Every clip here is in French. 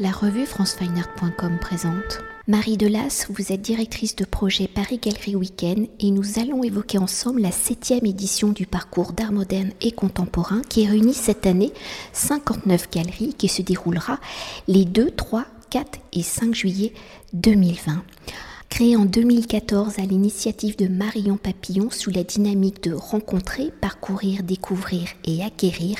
la revue francefineart.com présente. Marie Delas, vous êtes directrice de projet Paris Galerie Week-end et nous allons évoquer ensemble la septième édition du parcours d'art moderne et contemporain qui réunit cette année 59 galeries qui se déroulera les 2, 3, 4 et 5 juillet 2020. Créé en 2014 à l'initiative de Marion Papillon sous la dynamique de rencontrer, parcourir, découvrir et acquérir,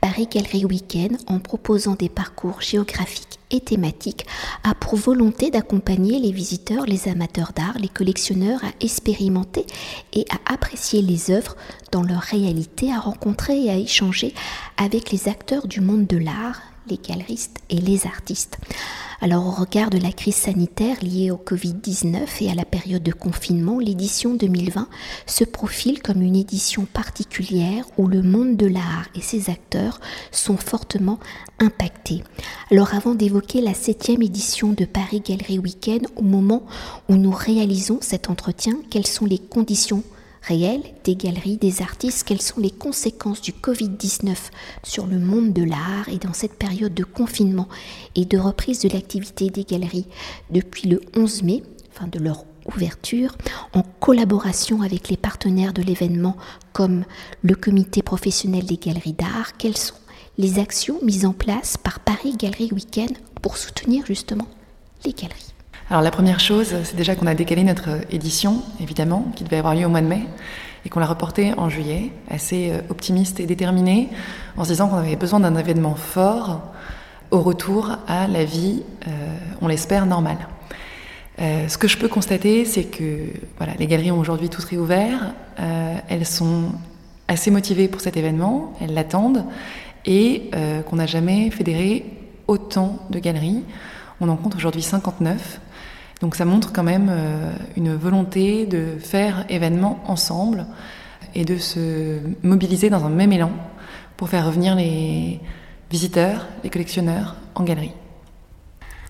Paris Galerie Week-end, en proposant des parcours géographiques et thématiques, a pour volonté d'accompagner les visiteurs, les amateurs d'art, les collectionneurs à expérimenter et à apprécier les œuvres dans leur réalité, à rencontrer et à échanger avec les acteurs du monde de l'art, les galeristes et les artistes. Alors au regard de la crise sanitaire liée au Covid-19 et à la période de confinement, l'édition 2020 se profile comme une édition particulière où le monde de l'art et ses acteurs sont fortement impactés. Alors avant d'évoquer la septième édition de Paris Galerie Weekend, au moment où nous réalisons cet entretien, quelles sont les conditions réelles des galeries, des artistes, quelles sont les conséquences du Covid-19 sur le monde de l'art et dans cette période de confinement et de reprise de l'activité des galeries depuis le 11 mai, enfin de leur ouverture, en collaboration avec les partenaires de l'événement comme le comité professionnel des galeries d'art, quelles sont les actions mises en place par Paris Galerie Week-end pour soutenir justement les galeries? Alors la première chose, c'est déjà qu'on a décalé notre édition, évidemment, qui devait avoir lieu au mois de mai, et qu'on l'a reportée en juillet, assez euh, optimiste et déterminée, en se disant qu'on avait besoin d'un événement fort au retour à la vie, euh, on l'espère, normale. Euh, ce que je peux constater, c'est que voilà, les galeries ont aujourd'hui tous réouvert, elles sont assez motivées pour cet événement, elles l'attendent, et qu'on n'a jamais fédéré autant de galeries. On en compte aujourd'hui 59. Donc ça montre quand même euh, une volonté de faire événement ensemble et de se mobiliser dans un même élan pour faire revenir les visiteurs, les collectionneurs en galerie.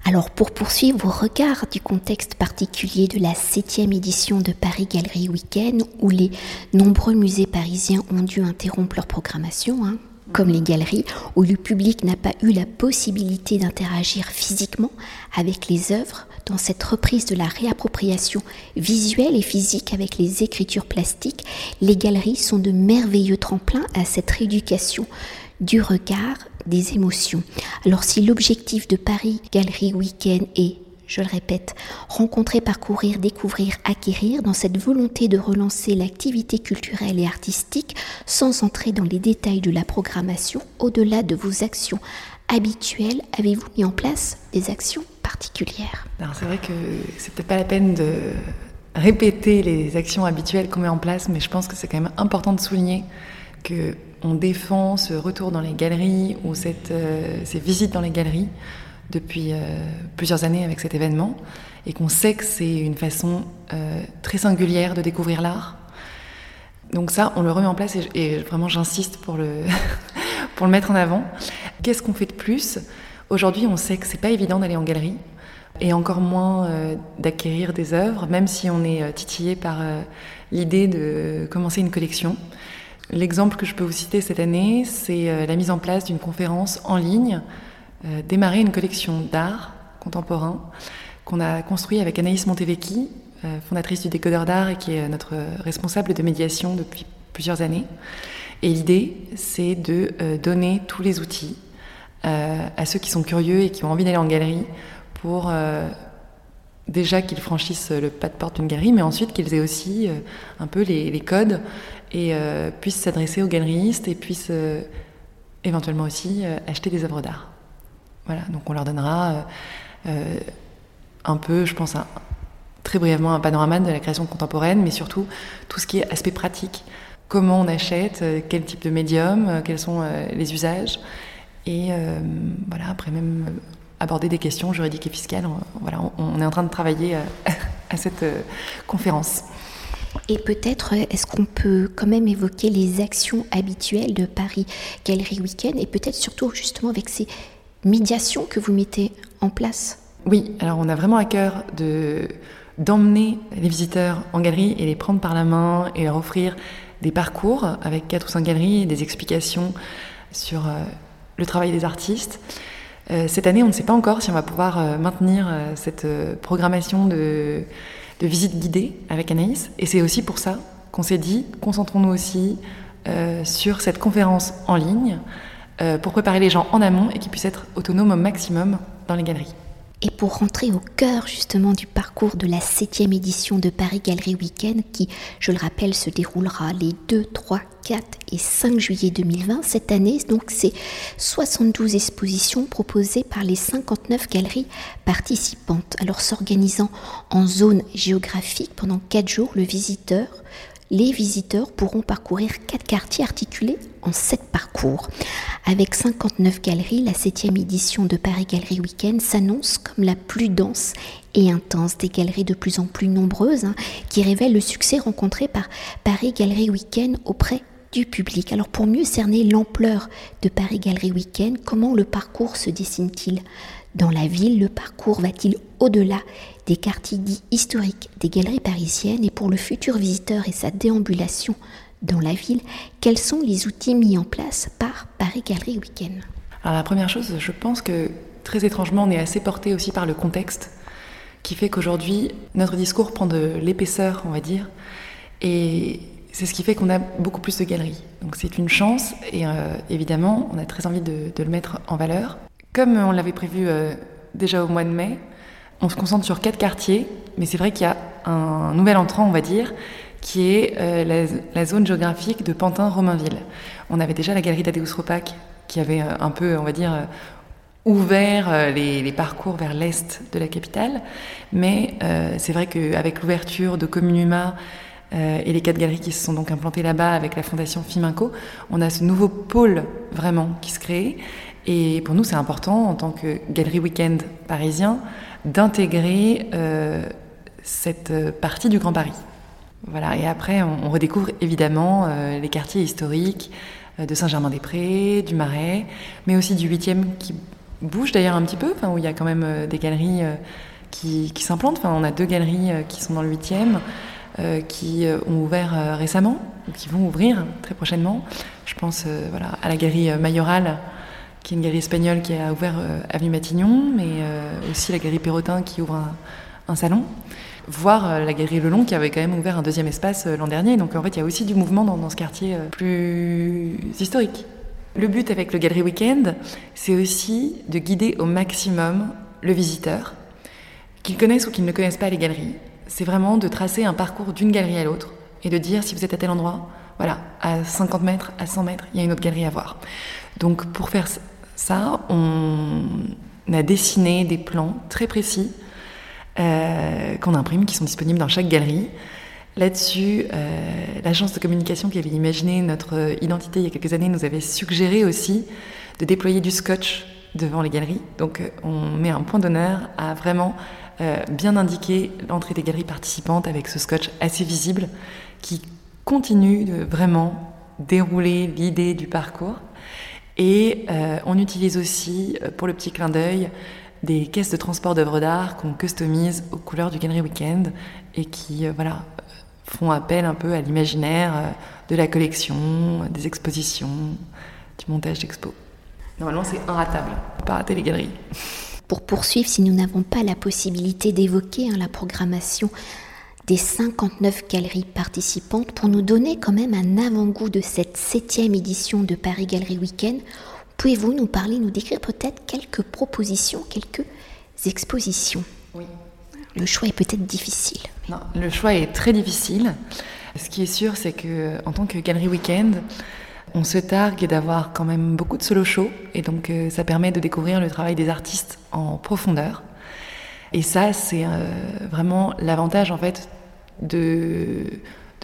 Alors pour poursuivre au regard du contexte particulier de la septième édition de Paris Galerie Week-end où les nombreux musées parisiens ont dû interrompre leur programmation, hein, comme les galeries, où le public n'a pas eu la possibilité d'interagir physiquement avec les œuvres, dans cette reprise de la réappropriation visuelle et physique avec les écritures plastiques, les galeries sont de merveilleux tremplins à cette rééducation du regard, des émotions. Alors si l'objectif de Paris Galerie Week-end est je le répète, rencontrer, parcourir, découvrir, acquérir, dans cette volonté de relancer l'activité culturelle et artistique sans entrer dans les détails de la programmation, au-delà de vos actions habituelles, avez-vous mis en place des actions particulières? C'est vrai que c'est peut-être pas la peine de répéter les actions habituelles qu'on met en place, mais je pense que c'est quand même important de souligner que on défend ce retour dans les galeries ou euh, ces visites dans les galeries depuis euh, plusieurs années avec cet événement et qu'on sait que c'est une façon euh, très singulière de découvrir l'art. Donc ça, on le remet en place et, vraiment j'insiste pour le, pour le mettre en avant. Qu'est-ce qu'on fait de plus? Aujourd'hui, on sait que c'est pas évident d'aller en galerie et encore moins euh, d'acquérir des œuvres, même si on est titillé par l'idée de commencer une collection. L'exemple que je peux vous citer cette année, c'est la mise en place d'une conférence en ligne, démarrer une collection d'art contemporain qu'on a construit avec Anaïs Montevecchi, fondatrice du Décodeur d'art et qui est notre responsable de médiation depuis plusieurs années. Et l'idée, c'est de donner tous les outils euh, à ceux qui sont curieux et qui ont envie d'aller en galerie pour euh, déjà qu'ils franchissent le pas de porte d'une galerie, mais ensuite qu'ils aient aussi euh, un peu les, codes et puissent s'adresser aux galeristes et puissent éventuellement aussi acheter des œuvres d'art. Voilà, donc on leur donnera un peu, je pense, très brièvement un panorama de la création contemporaine, mais surtout tout ce qui est aspect pratique. Comment on achète, quel type de médium, quels sont les usages, et euh, voilà, après même euh, aborder des questions juridiques et fiscales. On, voilà, on, est en train de travailler euh, à cette conférence. Et peut-être, est-ce qu'on peut quand même évoquer les actions habituelles de Paris? Galerie Weekend et peut-être surtout justement avec ces médiations que vous mettez en place Oui, alors on a vraiment à cœur de d'emmener les visiteurs en galerie et les prendre par la main et leur offrir des parcours avec quatre ou cinq galeries et des explications sur le travail des artistes. cette année, on ne sait pas encore si on va pouvoir maintenir cette programmation de, de visite guidée avec Anaïs. Et c'est aussi pour ça qu'on s'est dit, concentrons-nous aussi sur cette conférence en ligne pour préparer les gens en amont et qu'ils puissent être autonomes au maximum dans les galeries. Et pour rentrer au cœur justement du parcours de la septième édition de Paris Galerie Weekend, qui, je le rappelle, se déroulera les 2, 3, 4 et 5 juillet 2020, cette année, donc c'est 72 expositions proposées par les 59 galeries participantes. Alors s'organisant en zone géographique pendant 4 jours, le visiteur les visiteurs pourront parcourir quatre quartiers articulés en sept parcours. Avec 59 galeries, la septième édition de Paris Galerie Weekend s'annonce comme la plus dense et intense des galeries de plus en plus nombreuses hein, qui révèlent le succès rencontré par Paris Galerie Weekend auprès du public. Alors pour mieux cerner l'ampleur de Paris Galerie Weekend, comment le parcours se dessine-t-il dans la ville, le parcours va-t-il au-delà des quartiers dits historiques des galeries parisiennes et pour le futur visiteur et sa déambulation dans la ville, quels sont les outils mis en place par Paris Galerie Weekend? Alors la première chose, je pense que très étrangement, on est assez porté aussi par le contexte qui fait qu'aujourd'hui, notre discours prend de l'épaisseur, on va dire, et c'est ce qui fait qu'on a beaucoup plus de galeries. Donc c'est une chance et euh, évidemment, on a très envie de, le mettre en valeur. Comme on l'avait prévu euh, déjà au mois de mai, on se concentre sur quatre quartiers, mais c'est vrai qu'il y a un nouvel entrant, on va dire, qui est euh, la, zone géographique de Pantin-Romainville. On avait déjà la galerie d'Adeus Ropac qui avait euh, un peu, on va dire, ouvert les, parcours vers l'est de la capitale, mais c'est vrai qu'avec l'ouverture de Communuma et les quatre galeries qui se sont donc implantées là-bas avec la fondation Fiminco, on a ce nouveau pôle vraiment qui se crée. Et pour nous, c'est important, en tant que galerie week-end parisien, d'intégrer euh, cette partie du Grand Paris. Voilà. Et après, on, redécouvre évidemment euh, les quartiers historiques euh, de Saint-Germain-des-Prés, du Marais, mais aussi du 8e qui bouge d'ailleurs un petit peu, où il y a quand même des galeries qui, s'implantent. Enfin, on a deux galeries qui sont dans le 8e. qui ont ouvert récemment, ou qui vont ouvrir très prochainement. Je pense voilà, à la galerie Mayoral qui est une galerie espagnole qui a ouvert euh, Avenue Matignon, mais euh, aussi la galerie Perrotin qui ouvre un, salon, voire euh, la galerie Lelon qui avait quand même ouvert un deuxième espace l'an dernier. Donc en fait, il y a aussi du mouvement dans, ce quartier plus historique. Le but avec le Galerie Weekend, c'est aussi de guider au maximum le visiteur, qu'il connaisse ou qu'il ne connaisse pas les galeries. C'est vraiment de tracer un parcours d'une galerie à l'autre et de dire si vous êtes à tel endroit, voilà, à 50 mètres, à 100 mètres, il y a une autre galerie à voir. Donc pour faire ça, on a dessiné des plans très précis euh, qu'on imprime, qui sont disponibles dans chaque galerie. Là-dessus, euh, l'agence de communication qui avait imaginé notre identité il y a quelques années nous avait suggéré aussi de déployer du scotch devant les galeries. Donc euh, on met un point d'honneur à vraiment bien indiquer l'entrée des galeries participantes avec ce scotch assez visible qui continue de vraiment dérouler l'idée du parcours et euh, on utilise aussi, euh, pour le petit clin d'œil, des caisses de transport d'œuvres d'art qu'on customise aux couleurs du Galerie Weekend et qui euh, voilà, font appel un peu à l'imaginaire de la collection, des expositions, du montage d'expos. Normalement, c'est inratable. Pas rater les galeries. Pour poursuivre, si nous n'avons pas la possibilité d'évoquer hein, la programmation des 59 galeries participantes pour nous donner quand même un avant-goût de cette septième édition de Paris Galerie Weekend. Pouvez-vous nous parler, nous décrire peut-être quelques propositions, quelques expositions? Oui. Le choix est peut-être difficile. Non, le choix est très difficile. Ce qui est sûr, c'est que en tant que Galerie Weekend, on se targue d'avoir quand même beaucoup de solo shows et donc euh, ça permet de découvrir le travail des artistes en profondeur. Et ça, c'est euh, vraiment l'avantage en fait de,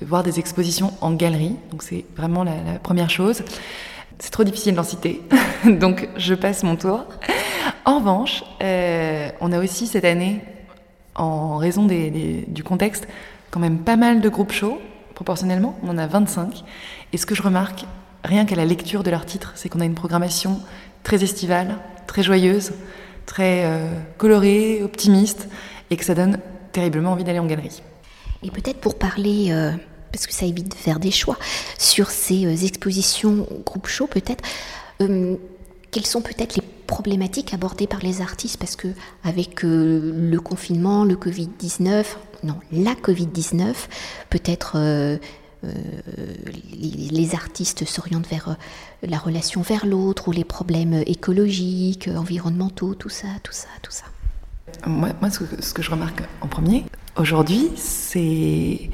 voir des expositions en galerie. Donc c'est vraiment la, première chose. C'est trop difficile d'en citer, donc je passe mon tour. En revanche, euh, on a aussi cette année, en raison du contexte, quand même pas mal de groupes shows, proportionnellement, on en a 25. Et ce que je remarque, rien qu'à la lecture de leurs titres, c'est qu'on a une programmation très estivale, très joyeuse, très euh, colorée, optimiste, et que ça donne terriblement envie d'aller en galerie. Et peut-être pour parler, euh, parce que ça évite de faire des choix, sur ces euh, expositions groupe show, peut-être, quelles sont peut-être les problématiques abordées par les artistes? Parce que avec euh, le confinement, le Covid-19, non, la Covid-19, peut-être euh, euh, les, artistes s'orientent vers la relation vers l'autre ou les problèmes écologiques, environnementaux, tout ça, tout ça, tout ça. Moi, ce que je remarque en premier, aujourd'hui, c'est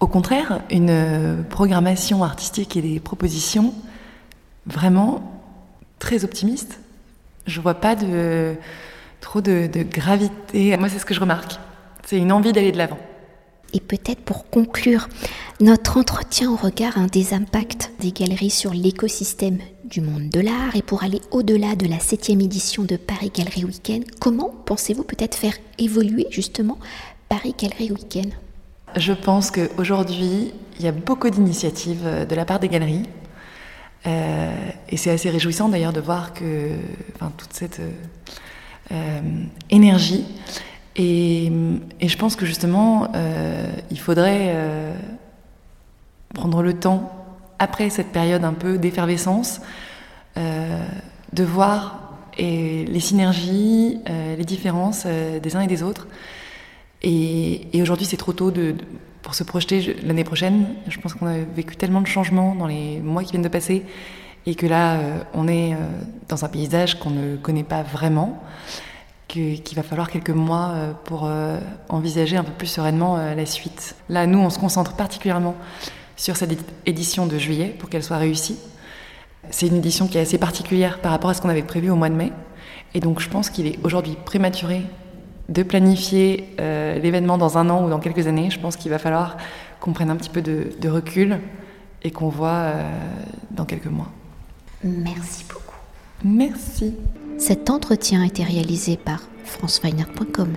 au contraire une programmation artistique et des propositions vraiment très optimistes. Je vois pas de, trop de, gravité. Moi, c'est ce que je remarque. C'est une envie d'aller de l'avant. Et peut-être pour conclure notre entretien au regard des impacts des galeries sur l'écosystème du monde de l'art et pour aller au-delà de la septième édition de Paris Galerie Weekend, comment pensez-vous peut-être faire évoluer justement Paris Galerie Weekend Je pense qu'aujourd'hui, il y a beaucoup d'initiatives euh, de la part des galeries euh, et c'est assez réjouissant d'ailleurs de voir que enfin, toute cette euh, énergie. Et, je pense que justement, il faudrait prendre le temps, après cette période un peu d'effervescence, de voir les synergies, les différences des uns et des autres. Et, aujourd'hui, c'est trop tôt pour se projeter l'année prochaine. Je pense qu'on a vécu tellement de changements dans les mois qui viennent de passer et que là, euh, on est euh, dans un paysage qu'on ne connaît pas vraiment, qu'il va falloir quelques mois euh, pour envisager un peu plus sereinement la suite. Là, nous, on se concentre particulièrement sur cette édition de juillet pour qu'elle soit réussie. C'est une édition qui est assez particulière par rapport à ce qu'on avait prévu au mois de mai. Et donc, je pense qu'il est aujourd'hui prématuré de planifier euh, l'événement dans un an ou dans quelques années. Je pense qu'il va falloir qu'on prenne un petit peu de, recul et qu'on voit euh, dans quelques mois. Merci beaucoup. Merci. Cet entretien a été réalisé par franceweiner.com.